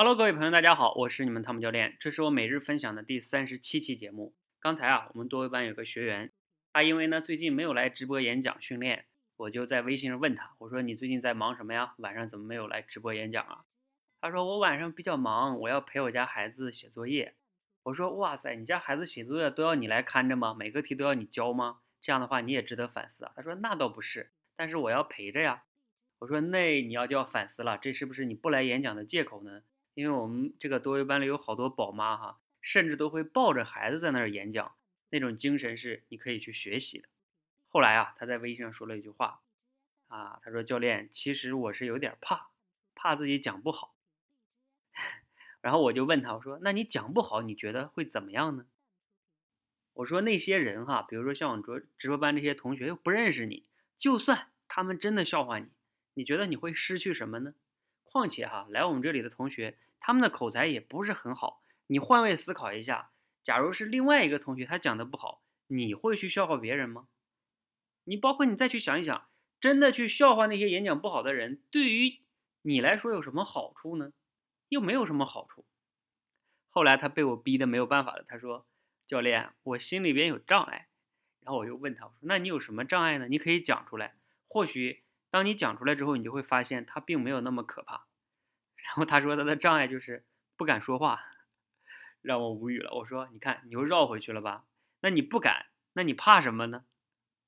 Hello，各位朋友，大家好，我是你们汤姆教练，这是我每日分享的第三十七期节目。刚才啊，我们多维班有个学员，他因为呢最近没有来直播演讲训练，我就在微信上问他，我说你最近在忙什么呀？晚上怎么没有来直播演讲啊？他说我晚上比较忙，我要陪我家孩子写作业。我说哇塞，你家孩子写作业都要你来看着吗？每个题都要你教吗？这样的话你也值得反思啊。他说那倒不是，但是我要陪着呀。我说那你要就要反思了，这是不是你不来演讲的借口呢？因为我们这个多维班里有好多宝妈哈，甚至都会抱着孩子在那儿演讲，那种精神是你可以去学习的。后来啊，他在微信上说了一句话，啊，他说教练，其实我是有点怕，怕自己讲不好。然后我就问他，我说那你讲不好，你觉得会怎么样呢？我说那些人哈，比如说像我直直播班这些同学又不认识你，就算他们真的笑话你，你觉得你会失去什么呢？况且哈，来我们这里的同学。他们的口才也不是很好，你换位思考一下，假如是另外一个同学他讲的不好，你会去笑话别人吗？你包括你再去想一想，真的去笑话那些演讲不好的人，对于你来说有什么好处呢？又没有什么好处。后来他被我逼得没有办法了，他说：“教练，我心里边有障碍。”然后我又问他：“我说那你有什么障碍呢？你可以讲出来，或许当你讲出来之后，你就会发现它并没有那么可怕。”然后他说他的障碍就是不敢说话，让我无语了。我说你看你又绕回去了吧？那你不敢，那你怕什么呢？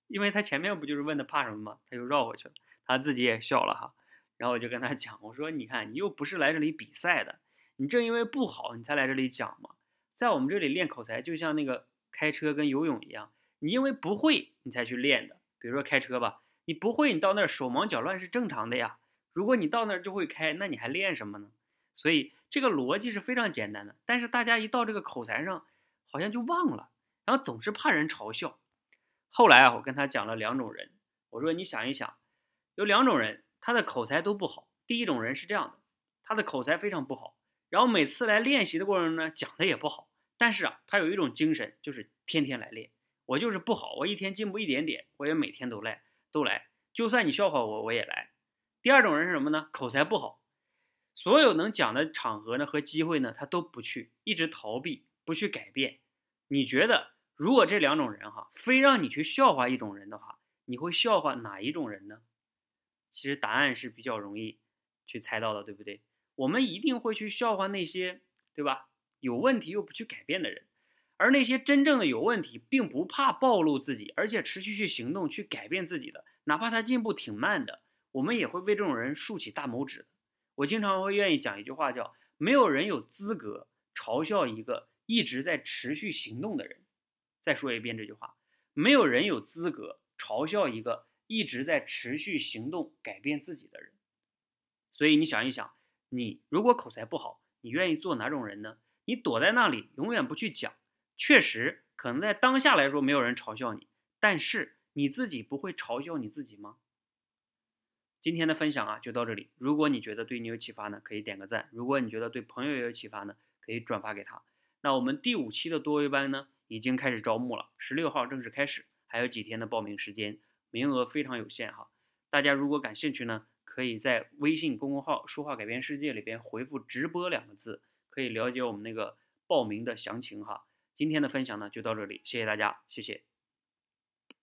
因为他前面不就是问他怕什么吗？他又绕回去了，他自己也笑了哈。然后我就跟他 讲，我说你看你又不是来这里比赛的，你正因为不好你才来这里讲嘛。在我们这里练口才就像那个开车跟游泳一样，你因为不会你才去练的。比如说开车吧，你不会你到那儿手忙脚乱是正常的呀。如果你到那儿就会开，那你还练什么呢？所以这个逻辑是非常简单的。但是大家一到这个口才上，好像就忘了，然后总是怕人嘲笑。后来啊，我跟他讲了两种人，我说你想一想，有两种人，他的口才都不好。第一种人是这样的，他的口才非常不好，然后每次来练习的过程中呢，讲的也不好。但是啊，他有一种精神，就是天天来练。我就是不好，我一天进步一点点，我也每天都来，都来。就算你笑话我，我也来。第二种人是什么呢？口才不好，所有能讲的场合呢和机会呢，他都不去，一直逃避，不去改变。你觉得，如果这两种人哈，非让你去笑话一种人的话，你会笑话哪一种人呢？其实答案是比较容易去猜到的，对不对？我们一定会去笑话那些，对吧？有问题又不去改变的人，而那些真正的有问题，并不怕暴露自己，而且持续去行动去改变自己的，哪怕他进步挺慢的。我们也会为这种人竖起大拇指。我经常会愿意讲一句话，叫“没有人有资格嘲笑一个一直在持续行动的人”。再说一遍这句话：没有人有资格嘲笑一个一直在持续行动、改变自己的人。所以你想一想，你如果口才不好，你愿意做哪种人呢？你躲在那里，永远不去讲，确实可能在当下来说没有人嘲笑你，但是你自己不会嘲笑你自己吗？今天的分享啊，就到这里。如果你觉得对你有启发呢，可以点个赞；如果你觉得对朋友也有启发呢，可以转发给他。那我们第五期的多维班呢，已经开始招募了，十六号正式开始，还有几天的报名时间，名额非常有限哈。大家如果感兴趣呢，可以在微信公众号“说话改变世界”里边回复“直播”两个字，可以了解我们那个报名的详情哈。今天的分享呢，就到这里，谢谢大家，谢谢。